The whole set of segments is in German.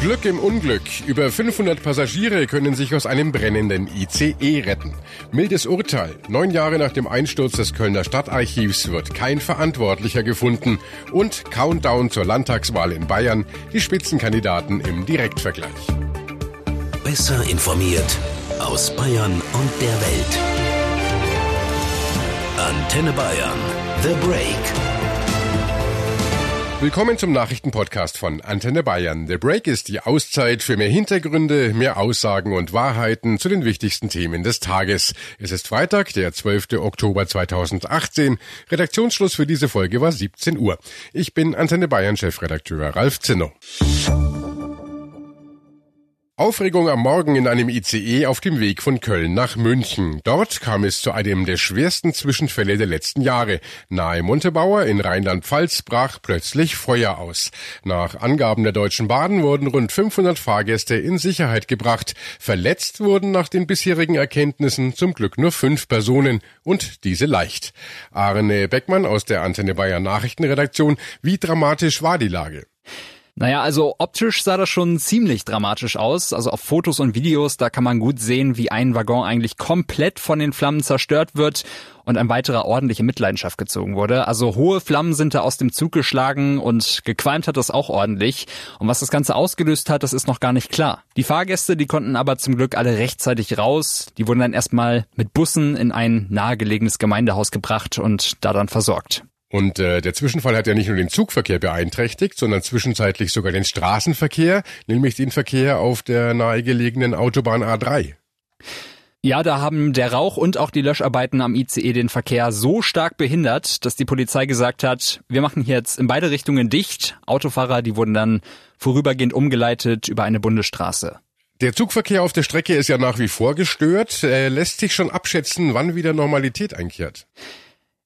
Glück im Unglück. Über 500 Passagiere können sich aus einem brennenden ICE retten. Mildes Urteil. Neun Jahre nach dem Einsturz des Kölner Stadtarchivs wird kein Verantwortlicher gefunden. Und Countdown zur Landtagswahl in Bayern. Die Spitzenkandidaten im Direktvergleich. Besser informiert aus Bayern und der Welt. Antenne Bayern. The Break. Willkommen zum Nachrichtenpodcast von Antenne Bayern. The Break ist die Auszeit für mehr Hintergründe, mehr Aussagen und Wahrheiten zu den wichtigsten Themen des Tages. Es ist Freitag, der 12. Oktober 2018. Redaktionsschluss für diese Folge war 17 Uhr. Ich bin Antenne Bayern Chefredakteur Ralf Zinno. Aufregung am Morgen in einem ICE auf dem Weg von Köln nach München. Dort kam es zu einem der schwersten Zwischenfälle der letzten Jahre. Nahe Montebauer in Rheinland-Pfalz brach plötzlich Feuer aus. Nach Angaben der Deutschen Bahn wurden rund 500 Fahrgäste in Sicherheit gebracht. Verletzt wurden nach den bisherigen Erkenntnissen zum Glück nur fünf Personen und diese leicht. Arne Beckmann aus der Antenne Bayern Nachrichtenredaktion. Wie dramatisch war die Lage? Naja, also optisch sah das schon ziemlich dramatisch aus. Also auf Fotos und Videos, da kann man gut sehen, wie ein Waggon eigentlich komplett von den Flammen zerstört wird und ein weiterer ordentliche Mitleidenschaft gezogen wurde. Also hohe Flammen sind da aus dem Zug geschlagen und gequalmt hat das auch ordentlich. Und was das Ganze ausgelöst hat, das ist noch gar nicht klar. Die Fahrgäste, die konnten aber zum Glück alle rechtzeitig raus. Die wurden dann erstmal mit Bussen in ein nahegelegenes Gemeindehaus gebracht und da dann versorgt. Und äh, der Zwischenfall hat ja nicht nur den Zugverkehr beeinträchtigt, sondern zwischenzeitlich sogar den Straßenverkehr, nämlich den Verkehr auf der nahegelegenen Autobahn A3. Ja, da haben der Rauch und auch die Löscharbeiten am ICE den Verkehr so stark behindert, dass die Polizei gesagt hat, wir machen hier jetzt in beide Richtungen dicht. Autofahrer, die wurden dann vorübergehend umgeleitet über eine Bundesstraße. Der Zugverkehr auf der Strecke ist ja nach wie vor gestört. Äh, lässt sich schon abschätzen, wann wieder Normalität einkehrt?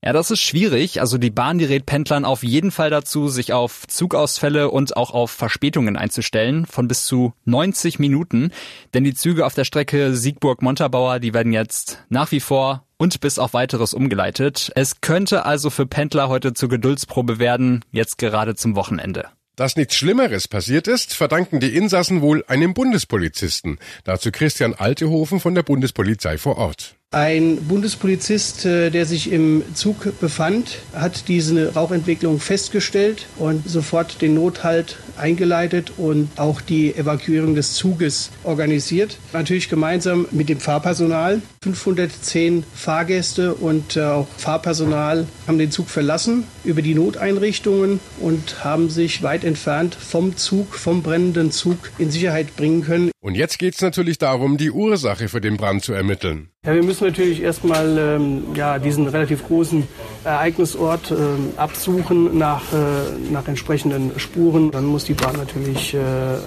Ja, das ist schwierig. Also die Bahn, die rät Pendlern auf jeden Fall dazu, sich auf Zugausfälle und auch auf Verspätungen einzustellen von bis zu 90 Minuten. Denn die Züge auf der Strecke Siegburg-Montabaur, die werden jetzt nach wie vor und bis auf weiteres umgeleitet. Es könnte also für Pendler heute zur Geduldsprobe werden, jetzt gerade zum Wochenende. Dass nichts Schlimmeres passiert ist, verdanken die Insassen wohl einem Bundespolizisten. Dazu Christian Altehofen von der Bundespolizei vor Ort. Ein Bundespolizist, äh, der sich im Zug befand, hat diese Rauchentwicklung festgestellt und sofort den Nothalt eingeleitet und auch die Evakuierung des Zuges organisiert. Natürlich gemeinsam mit dem Fahrpersonal. 510 Fahrgäste und äh, auch Fahrpersonal haben den Zug verlassen über die Noteinrichtungen und haben sich weit entfernt vom Zug, vom brennenden Zug in Sicherheit bringen können. Und jetzt geht es natürlich darum, die Ursache für den Brand zu ermitteln. Ja, wir müssen natürlich erstmal ähm, ja, diesen relativ großen Ereignisort ähm, absuchen nach, äh, nach entsprechenden Spuren. Dann muss die Bahn natürlich äh,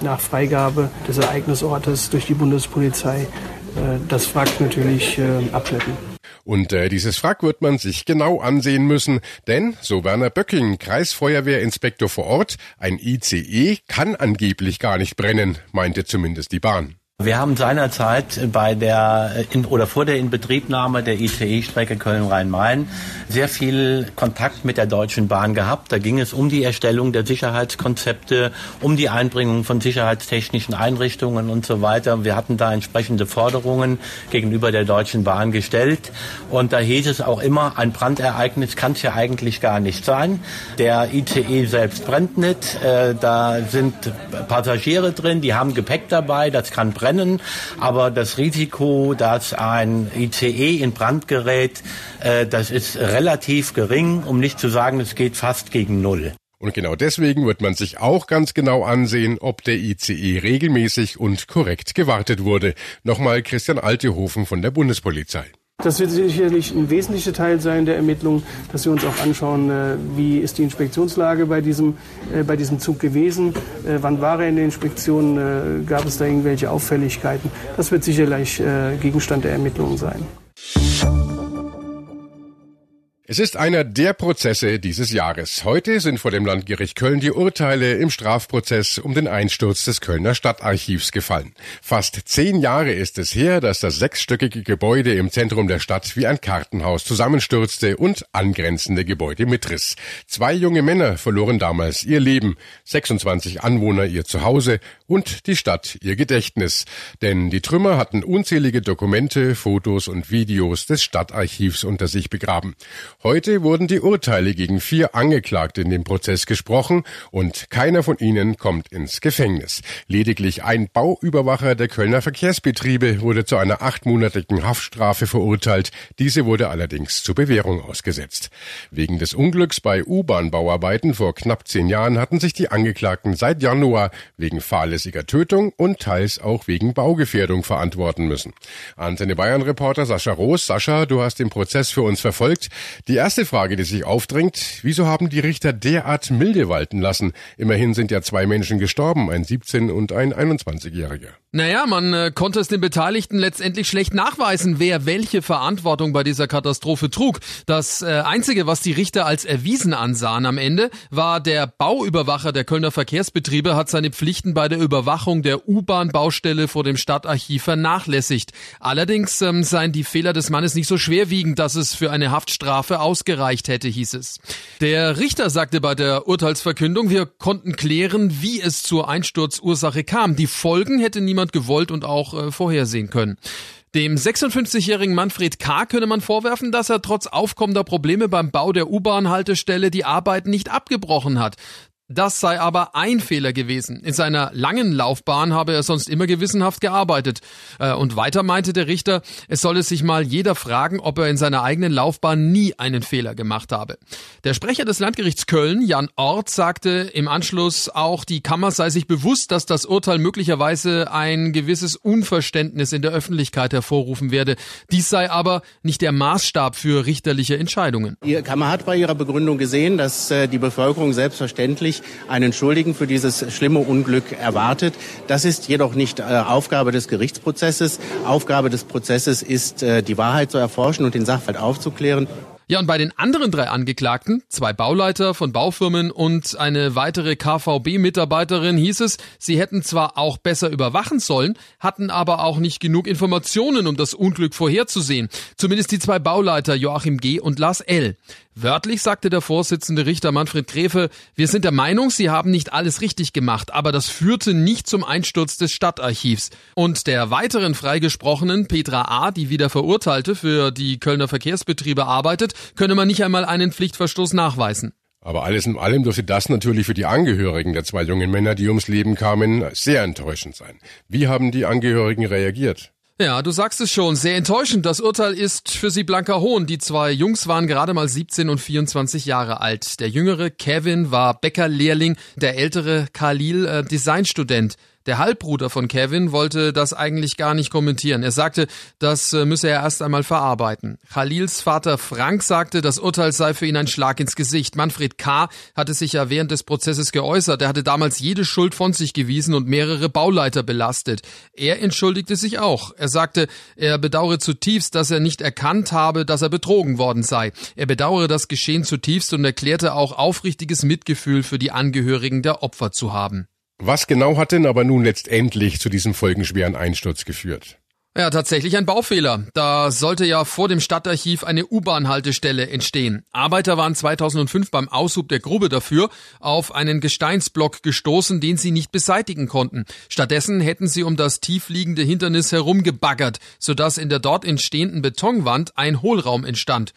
nach Freigabe des Ereignisortes durch die Bundespolizei äh, das Wrack natürlich äh, abschleppen. Und äh, dieses Wrack wird man sich genau ansehen müssen, denn, so Werner Böcking, Kreisfeuerwehrinspektor vor Ort, ein ICE kann angeblich gar nicht brennen, meinte zumindest die Bahn. Wir haben seinerzeit bei der in, oder vor der Inbetriebnahme der ICE-Strecke Köln-Rhein-Main sehr viel Kontakt mit der Deutschen Bahn gehabt. Da ging es um die Erstellung der Sicherheitskonzepte, um die Einbringung von sicherheitstechnischen Einrichtungen und so weiter. Wir hatten da entsprechende Forderungen gegenüber der Deutschen Bahn gestellt. Und da hieß es auch immer, ein Brandereignis kann es ja eigentlich gar nicht sein. Der ICE selbst brennt nicht. Äh, da sind Passagiere drin, die haben Gepäck dabei, das kann brennen brennen. Aber das Risiko, dass ein ICE in Brand gerät, äh, das ist relativ gering, um nicht zu sagen, es geht fast gegen Null. Und genau deswegen wird man sich auch ganz genau ansehen, ob der ICE regelmäßig und korrekt gewartet wurde. Nochmal Christian Altehofen von der Bundespolizei. Das wird sicherlich ein wesentlicher Teil sein der Ermittlung, dass wir uns auch anschauen, äh, wie ist die Inspektionslage bei diesem, äh, bei diesem Zug gewesen, äh, wann war er in der Inspektion, gab es da irgendwelche Auffälligkeiten. Das wird sicherlich Gegenstand der Ermittlungen sein. Es ist einer der Prozesse dieses Jahres. Heute sind vor dem Landgericht Köln die Urteile im Strafprozess um den Einsturz des Kölner Stadtarchivs gefallen. Fast zehn Jahre ist es her, dass das sechsstöckige Gebäude im Zentrum der Stadt wie ein Kartenhaus zusammenstürzte und angrenzende Gebäude mitriss. Zwei junge Männer verloren damals ihr Leben, 26 Anwohner ihr Zuhause und die Stadt ihr Gedächtnis. Denn die Trümmer hatten unzählige Dokumente, Fotos und Videos des Stadtarchivs unter sich begraben. Heute wurden die Urteile gegen vier Angeklagte in dem Prozess gesprochen und keiner von ihnen kommt ins Gefängnis. Lediglich ein Bauüberwacher der Kölner Verkehrsbetriebe wurde zu einer achtmonatigen Haftstrafe verurteilt. Diese wurde allerdings zur Bewährung ausgesetzt. Wegen des Unglücks bei U-Bahn-Bauarbeiten vor knapp zehn Jahren hatten sich die Angeklagten seit Januar wegen fahrlässiger Tötung und teils auch wegen Baugefährdung verantworten müssen. Antenne Bayern Reporter Sascha Roos. Sascha, du hast den Prozess für uns verfolgt. Die erste Frage, die sich aufdrängt, wieso haben die Richter derart milde walten lassen? Immerhin sind ja zwei Menschen gestorben, ein 17- und ein 21-Jähriger. Naja, man äh, konnte es den Beteiligten letztendlich schlecht nachweisen, wer welche Verantwortung bei dieser Katastrophe trug. Das äh, Einzige, was die Richter als erwiesen ansahen am Ende, war der Bauüberwacher der Kölner Verkehrsbetriebe hat seine Pflichten bei der Überwachung der U-Bahn-Baustelle vor dem Stadtarchiv vernachlässigt. Allerdings ähm, seien die Fehler des Mannes nicht so schwerwiegend, dass es für eine Haftstrafe ausgereicht hätte, hieß es. Der Richter sagte bei der Urteilsverkündung, wir konnten klären, wie es zur Einsturzursache kam. Die Folgen hätte niemand niemand gewollt und auch äh, vorhersehen können. Dem 56-jährigen Manfred K. könne man vorwerfen, dass er trotz aufkommender Probleme beim Bau der U-Bahn-Haltestelle die Arbeit nicht abgebrochen hat. Das sei aber ein Fehler gewesen. In seiner langen Laufbahn habe er sonst immer gewissenhaft gearbeitet. Äh, und weiter meinte der Richter, es solle sich mal jeder fragen, ob er in seiner eigenen Laufbahn nie einen Fehler gemacht habe. Der Sprecher des Landgerichts Köln, Jan Ort, sagte im Anschluss auch, die Kammer sei sich bewusst, dass das Urteil möglicherweise ein gewisses Unverständnis in der Öffentlichkeit hervorrufen werde. Dies sei aber nicht der Maßstab für richterliche Entscheidungen. Die Kammer hat bei ihrer Begründung gesehen, dass äh, die Bevölkerung selbstverständlich einen Schuldigen für dieses schlimme Unglück erwartet. Das ist jedoch nicht äh, Aufgabe des Gerichtsprozesses. Aufgabe des Prozesses ist, äh, die Wahrheit zu erforschen und den Sachverhalt aufzuklären. Ja, und bei den anderen drei Angeklagten, zwei Bauleiter von Baufirmen und eine weitere KVB-Mitarbeiterin, hieß es, sie hätten zwar auch besser überwachen sollen, hatten aber auch nicht genug Informationen, um das Unglück vorherzusehen. Zumindest die zwei Bauleiter Joachim G. und Lars L. Wörtlich sagte der Vorsitzende Richter Manfred Gräfe, wir sind der Meinung, Sie haben nicht alles richtig gemacht, aber das führte nicht zum Einsturz des Stadtarchivs. Und der weiteren freigesprochenen Petra A., die wieder Verurteilte für die Kölner Verkehrsbetriebe arbeitet, könne man nicht einmal einen Pflichtverstoß nachweisen. Aber alles in allem dürfte das natürlich für die Angehörigen der zwei jungen Männer, die ums Leben kamen, sehr enttäuschend sein. Wie haben die Angehörigen reagiert? Ja, du sagst es schon, sehr enttäuschend. Das Urteil ist für sie blanker Hohn. Die zwei Jungs waren gerade mal 17 und 24 Jahre alt. Der jüngere Kevin war Bäckerlehrling, der ältere Khalil äh, Designstudent. Der Halbbruder von Kevin wollte das eigentlich gar nicht kommentieren. Er sagte, das äh, müsse er erst einmal verarbeiten. Khalils Vater Frank sagte, das Urteil sei für ihn ein Schlag ins Gesicht. Manfred K. hatte sich ja während des Prozesses geäußert. Er hatte damals jede Schuld von sich gewiesen und mehrere Bauleiter belastet. Er entschuldigte sich auch. Er sagte, er bedauere zutiefst, dass er nicht erkannt habe, dass er betrogen worden sei. Er bedauere das Geschehen zutiefst und erklärte auch aufrichtiges Mitgefühl für die Angehörigen der Opfer zu haben. Was genau hat denn aber nun letztendlich zu diesem folgenschweren Einsturz geführt? Ja, tatsächlich ein Baufehler. Da sollte ja vor dem Stadtarchiv eine U-Bahn-Haltestelle entstehen. Arbeiter waren 2005 beim Aushub der Grube dafür auf einen Gesteinsblock gestoßen, den sie nicht beseitigen konnten. Stattdessen hätten sie um das tiefliegende Hindernis herumgebaggert, sodass in der dort entstehenden Betonwand ein Hohlraum entstand.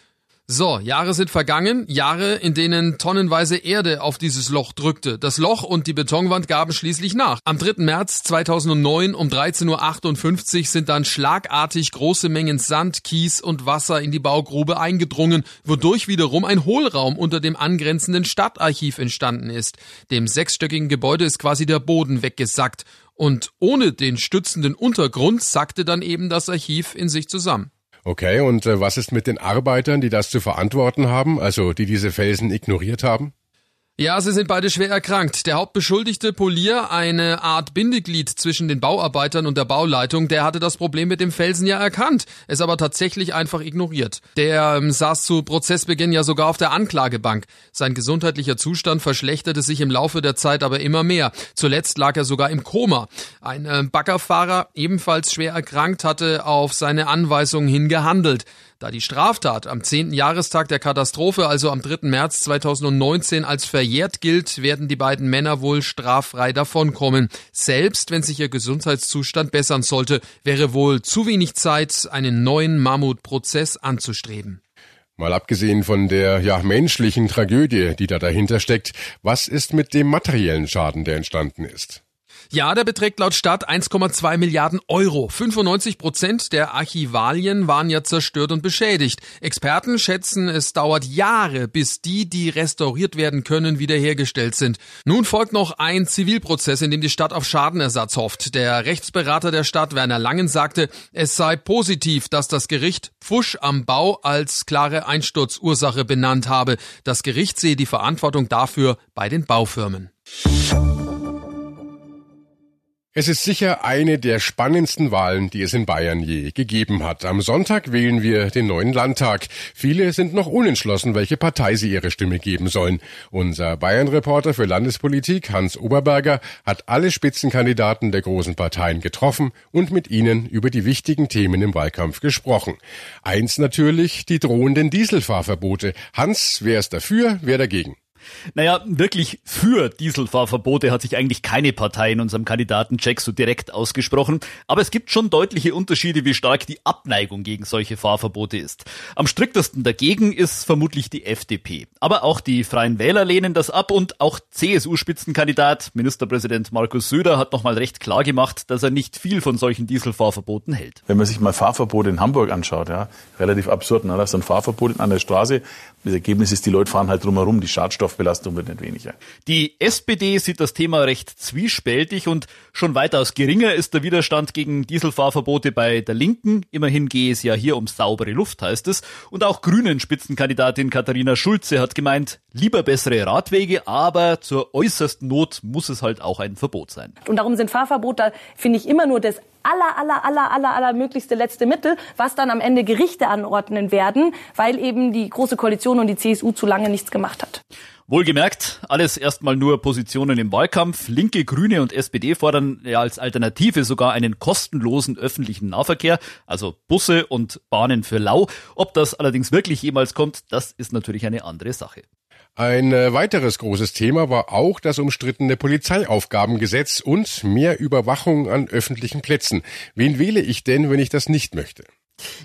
So, Jahre sind vergangen, Jahre, in denen tonnenweise Erde auf dieses Loch drückte. Das Loch und die Betonwand gaben schließlich nach. Am 3. März 2009 um 13.58 Uhr sind dann schlagartig große Mengen Sand, Kies und Wasser in die Baugrube eingedrungen, wodurch wiederum ein Hohlraum unter dem angrenzenden Stadtarchiv entstanden ist. Dem sechsstöckigen Gebäude ist quasi der Boden weggesackt. Und ohne den stützenden Untergrund sackte dann eben das Archiv in sich zusammen. Okay, und äh, was ist mit den Arbeitern, die das zu verantworten haben, also die diese Felsen ignoriert haben? Ja, sie sind beide schwer erkrankt. Der Hauptbeschuldigte Polier, eine Art Bindeglied zwischen den Bauarbeitern und der Bauleitung, der hatte das Problem mit dem Felsen ja erkannt, es aber tatsächlich einfach ignoriert. Der ähm, saß zu Prozessbeginn ja sogar auf der Anklagebank. Sein gesundheitlicher Zustand verschlechterte sich im Laufe der Zeit aber immer mehr. Zuletzt lag er sogar im Koma. Ein äh, Baggerfahrer, ebenfalls schwer erkrankt, hatte auf seine Anweisungen hin gehandelt. Da die Straftat am 10. Jahrestag der Katastrophe, also am 3. März 2019, als verjährt gilt, werden die beiden Männer wohl straffrei davonkommen. Selbst wenn sich ihr Gesundheitszustand bessern sollte, wäre wohl zu wenig Zeit, einen neuen Mammutprozess anzustreben. Mal abgesehen von der ja menschlichen Tragödie, die da dahinter steckt, was ist mit dem materiellen Schaden, der entstanden ist? Ja, der beträgt laut Stadt 1,2 Milliarden Euro. 95 Prozent der Archivalien waren ja zerstört und beschädigt. Experten schätzen, es dauert Jahre, bis die, die restauriert werden können, wiederhergestellt sind. Nun folgt noch ein Zivilprozess, in dem die Stadt auf Schadenersatz hofft. Der Rechtsberater der Stadt, Werner Langen, sagte, es sei positiv, dass das Gericht Pfusch am Bau als klare Einsturzursache benannt habe. Das Gericht sehe die Verantwortung dafür bei den Baufirmen. Es ist sicher eine der spannendsten Wahlen, die es in Bayern je gegeben hat. Am Sonntag wählen wir den neuen Landtag. Viele sind noch unentschlossen, welche Partei sie ihre Stimme geben sollen. Unser Bayern-Reporter für Landespolitik, Hans Oberberger, hat alle Spitzenkandidaten der großen Parteien getroffen und mit ihnen über die wichtigen Themen im Wahlkampf gesprochen. Eins natürlich, die drohenden Dieselfahrverbote. Hans, wer ist dafür, wer dagegen? Naja, wirklich für Dieselfahrverbote hat sich eigentlich keine Partei in unserem Kandidatencheck so direkt ausgesprochen, aber es gibt schon deutliche Unterschiede, wie stark die Abneigung gegen solche Fahrverbote ist. Am striktesten dagegen ist vermutlich die FDP. Aber auch die Freien Wähler lehnen das ab und auch CSU-Spitzenkandidat Ministerpräsident Markus Söder hat nochmal recht klar gemacht, dass er nicht viel von solchen Dieselfahrverboten hält. Wenn man sich mal Fahrverbote in Hamburg anschaut, ja, relativ absurd, ne? das ist ein Fahrverbot an der Straße. Das Ergebnis ist, die Leute fahren halt drumherum, die Schadstoffe Kraftstoffbelastung wird nicht weniger. Die SPD sieht das Thema recht zwiespältig und schon weitaus geringer ist der Widerstand gegen Dieselfahrverbote bei der Linken. Immerhin gehe es ja hier um saubere Luft, heißt es. Und auch Grünen Spitzenkandidatin Katharina Schulze hat gemeint, lieber bessere Radwege, aber zur äußersten Not muss es halt auch ein Verbot sein. Und darum sind Fahrverbote, finde ich, immer nur das aller, aller, aller, aller, aller möglichste letzte Mittel, was dann am Ende Gerichte anordnen werden, weil eben die Große Koalition und die CSU zu lange nichts gemacht hat. Wohlgemerkt, alles erstmal nur Positionen im Wahlkampf. Linke, Grüne und SPD fordern ja als Alternative sogar einen kostenlosen öffentlichen Nahverkehr, also Busse und Bahnen für lau. Ob das allerdings wirklich jemals kommt, das ist natürlich eine andere Sache. Ein äh, weiteres großes Thema war auch das umstrittene Polizeiaufgabengesetz und mehr Überwachung an öffentlichen Plätzen. Wen wähle ich denn, wenn ich das nicht möchte?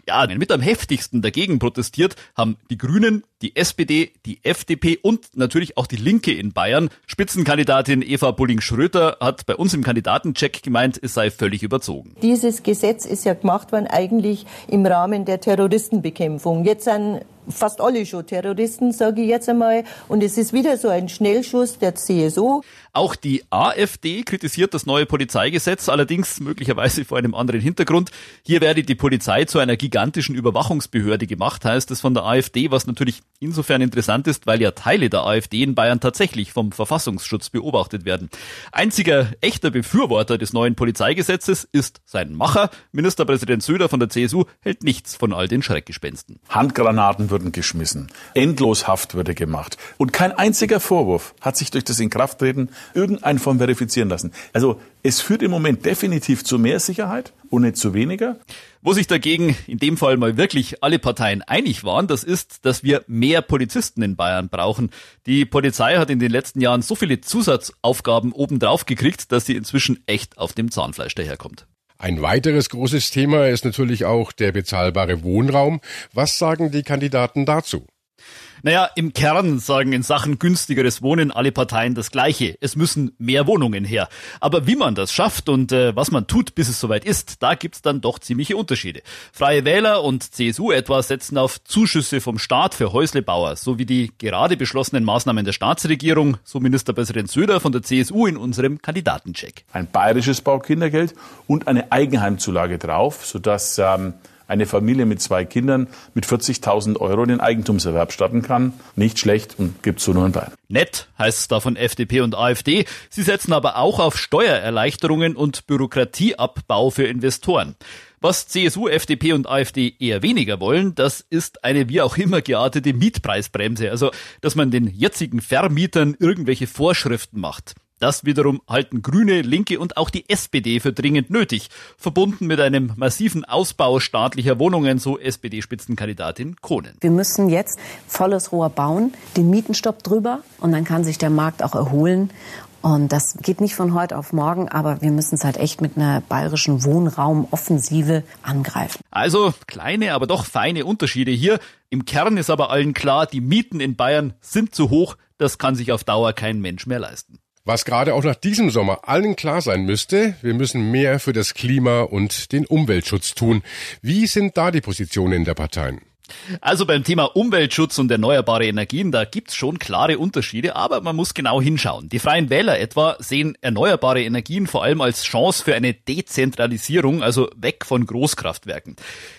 Ja, mit am heftigsten dagegen protestiert haben die Grünen, die SPD, die FDP und natürlich auch die Linke in Bayern. Spitzenkandidatin Eva Bulling-Schröter hat bei uns im Kandidatencheck gemeint, es sei völlig überzogen. Dieses Gesetz ist ja gemacht worden eigentlich im Rahmen der Terroristenbekämpfung. Jetzt sind fast alle schon Terroristen, sage ich jetzt einmal. Und es ist wieder so ein Schnellschuss der CSU. Auch die AfD kritisiert das neue Polizeigesetz, allerdings möglicherweise vor einem anderen Hintergrund. Hier werde die Polizei zu einer gigantischen Überwachungsbehörde gemacht, heißt es von der AfD, was natürlich insofern interessant ist, weil ja Teile der AfD in Bayern tatsächlich vom Verfassungsschutz beobachtet werden. Einziger echter Befürworter des neuen Polizeigesetzes ist sein Macher. Ministerpräsident Söder von der CSU hält nichts von all den Schreckgespensten. Handgranaten würden geschmissen. Endlos Haft würde gemacht. Und kein einziger Vorwurf hat sich durch das Inkrafttreten irgendeine Form verifizieren lassen. Also es führt im Moment definitiv zu mehr Sicherheit und nicht zu weniger. Wo sich dagegen in dem Fall mal wirklich alle Parteien einig waren, das ist, dass wir mehr Polizisten in Bayern brauchen. Die Polizei hat in den letzten Jahren so viele Zusatzaufgaben obendrauf gekriegt, dass sie inzwischen echt auf dem Zahnfleisch daherkommt. Ein weiteres großes Thema ist natürlich auch der bezahlbare Wohnraum. Was sagen die Kandidaten dazu? Naja, im Kern sagen in Sachen günstigeres Wohnen alle Parteien das Gleiche. Es müssen mehr Wohnungen her. Aber wie man das schafft und äh, was man tut, bis es soweit ist, da gibt's dann doch ziemliche Unterschiede. Freie Wähler und CSU etwa setzen auf Zuschüsse vom Staat für Häuslebauer, sowie die gerade beschlossenen Maßnahmen der Staatsregierung, so Ministerpräsident Söder von der CSU in unserem Kandidatencheck. Ein bayerisches Baukindergeld und eine Eigenheimzulage drauf, sodass ähm, eine Familie mit zwei Kindern mit 40.000 Euro den Eigentumserwerb starten kann. Nicht schlecht und gibt so nur in Bayern. Nett heißt es da von FDP und AfD. Sie setzen aber auch auf Steuererleichterungen und Bürokratieabbau für Investoren. Was CSU, FDP und AfD eher weniger wollen, das ist eine wie auch immer geartete Mietpreisbremse. Also, dass man den jetzigen Vermietern irgendwelche Vorschriften macht. Das wiederum halten Grüne, Linke und auch die SPD für dringend nötig, verbunden mit einem massiven Ausbau staatlicher Wohnungen, so SPD-Spitzenkandidatin Kohnen. Wir müssen jetzt volles Rohr bauen, den Mietenstopp drüber und dann kann sich der Markt auch erholen. Und das geht nicht von heute auf morgen, aber wir müssen es halt echt mit einer bayerischen Wohnraumoffensive angreifen. Also kleine, aber doch feine Unterschiede hier. Im Kern ist aber allen klar, die Mieten in Bayern sind zu hoch. Das kann sich auf Dauer kein Mensch mehr leisten. Was gerade auch nach diesem Sommer allen klar sein müsste, wir müssen mehr für das Klima und den Umweltschutz tun. Wie sind da die Positionen der Parteien? Also beim Thema Umweltschutz und erneuerbare Energien, da gibt's schon klare Unterschiede, aber man muss genau hinschauen. Die Freien Wähler etwa sehen erneuerbare Energien vor allem als Chance für eine Dezentralisierung, also weg von Großkraftwerken.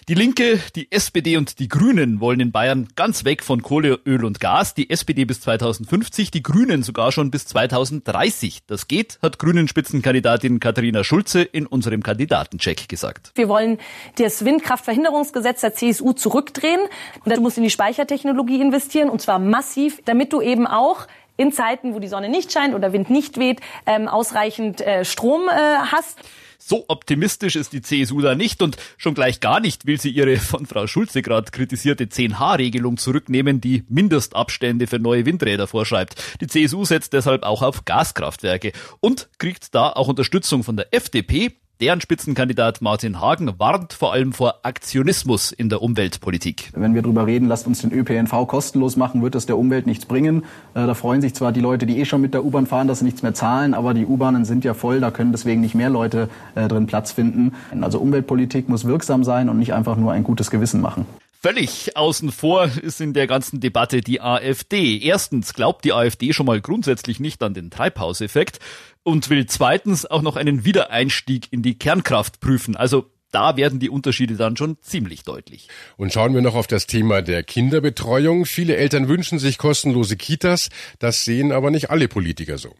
Die Linke, die SPD und die Grünen wollen in Bayern ganz weg von Kohle, Öl und Gas, die SPD bis 2050, die Grünen sogar schon bis 2030. Das geht, hat Grünen-Spitzenkandidatin Katharina Schulze in unserem Kandidatencheck gesagt. Wir wollen das Windkraftverhinderungsgesetz der CSU zurückdrehen Und du musst in die Speichertechnologie investieren und zwar massiv, damit du eben auch in Zeiten, wo die Sonne nicht scheint oder Wind nicht weht, ähm, ausreichend äh, Strom äh, hast. So optimistisch ist die CSU da nicht und schon gleich gar nicht will sie ihre von Frau Schulze gerade kritisierte 10H-Regelung zurücknehmen, die Mindestabstände für neue Windräder vorschreibt. Die CSU setzt deshalb auch auf Gaskraftwerke und kriegt da auch Unterstützung von der FDP, Deren Spitzenkandidat Martin Hagen warnt vor allem vor Aktionismus in der Umweltpolitik. Wenn wir darüber reden, lasst uns den ÖPNV kostenlos machen, wird das der Umwelt nichts bringen. Äh, da freuen sich zwar die Leute, die eh schon mit der U-Bahn fahren, dass sie nichts mehr zahlen, aber die U-Bahnen sind ja voll, da können deswegen nicht mehr Leute äh, drin Platz finden. Also Umweltpolitik muss wirksam sein und nicht einfach nur ein gutes Gewissen machen. Völlig außen vor ist in der ganzen Debatte die AfD. Erstens glaubt die AfD schon mal grundsätzlich nicht an den Treibhauseffekt und will zweitens auch noch einen Wiedereinstieg in die Kernkraft prüfen. Also da werden die Unterschiede dann schon ziemlich deutlich. Und schauen wir noch auf das Thema der Kinderbetreuung. Viele Eltern wünschen sich kostenlose Kitas, das sehen aber nicht alle Politiker so.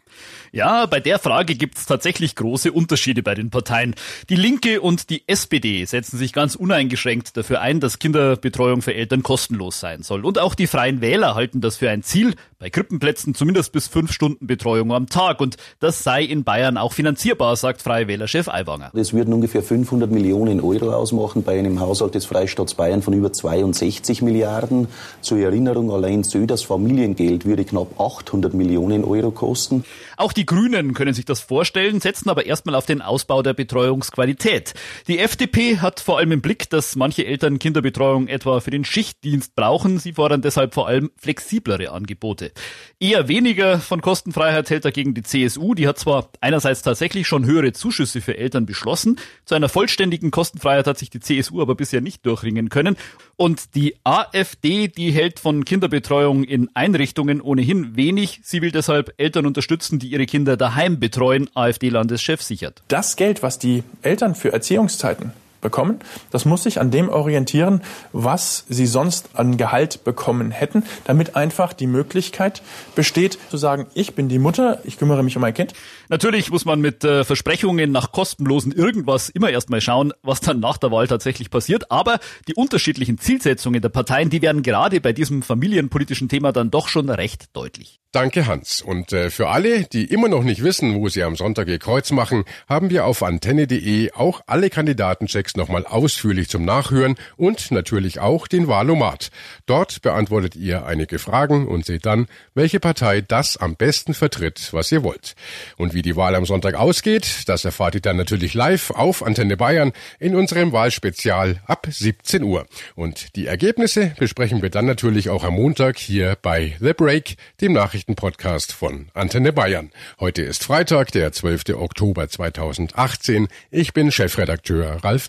Ja, bei der Frage gibt's tatsächlich große Unterschiede bei den Parteien. Die Linke und die SPD setzen sich ganz uneingeschränkt dafür ein, dass Kinderbetreuung für Eltern kostenlos sein soll. Und auch die Freien Wähler halten das für ein Ziel, bei Krippenplätzen zumindest bis fünf Stunden Betreuung am Tag. Und das sei in Bayern auch finanzierbar, sagt Freie Wählerchef Aiwanger. Das würden ungefähr 500 Millionen Euro ausmachen bei einem Haushalt des Freistaats Bayern von über 62 Milliarden. Zur Erinnerung, allein Söders Familiengeld würde knapp 800 Millionen Euro kosten. Auch die Grünen können sich das vorstellen, setzen aber erstmal auf den Ausbau der Betreuungsqualität. Die FDP hat vor allem im Blick, dass manche Eltern Kinderbetreuung etwa für den Schichtdienst brauchen. Sie fordern deshalb vor allem flexiblere Angebote. Eher weniger von Kostenfreiheit hält dagegen die CSU. Die hat zwar einerseits tatsächlich schon höhere Zuschüsse für Eltern beschlossen. Zu einer vollständigen Kostenfreiheit hat sich die CSU aber bisher nicht durchringen können. Und die AfD, die hält von Kinderbetreuung in Einrichtungen ohnehin wenig. Sie will deshalb Eltern unterstützen, die ihre Kinder daheim betreuen, AfD-Landeschef sichert. Das Geld, was die Eltern für Erziehungszeiten bekommen. Das muss sich an dem orientieren, was sie sonst an Gehalt bekommen hätten, damit einfach die Möglichkeit besteht zu sagen, ich bin die Mutter, ich kümmere mich um mein Kind. Natürlich muss man mit äh, Versprechungen nach kostenlosen irgendwas immer erstmal schauen, was dann nach der Wahl tatsächlich passiert. Aber die unterschiedlichen Zielsetzungen der Parteien, die werden gerade bei diesem familienpolitischen Thema dann doch schon recht deutlich. Danke, Hans. Und äh, für alle, die immer noch nicht wissen, wo sie am Sonntag ihr Kreuz machen, haben wir auf antenne.de auch alle Kandidatenchecks nochmal ausführlich zum Nachhören und natürlich auch den Wahlomat. Dort beantwortet ihr einige Fragen und seht dann, welche Partei das am besten vertritt, was ihr wollt. Und wie die Wahl am Sonntag ausgeht, das erfahrt ihr dann natürlich live auf Antenne Bayern in unserem Wahlspezial ab 17 Uhr. Und die Ergebnisse besprechen wir dann natürlich auch am Montag hier bei The Break, dem Nachrichten Nachrichtenpodcast von Antenne Bayern. Heute ist Freitag, der 12. Oktober 2018. Ich bin Chefredakteur Ralf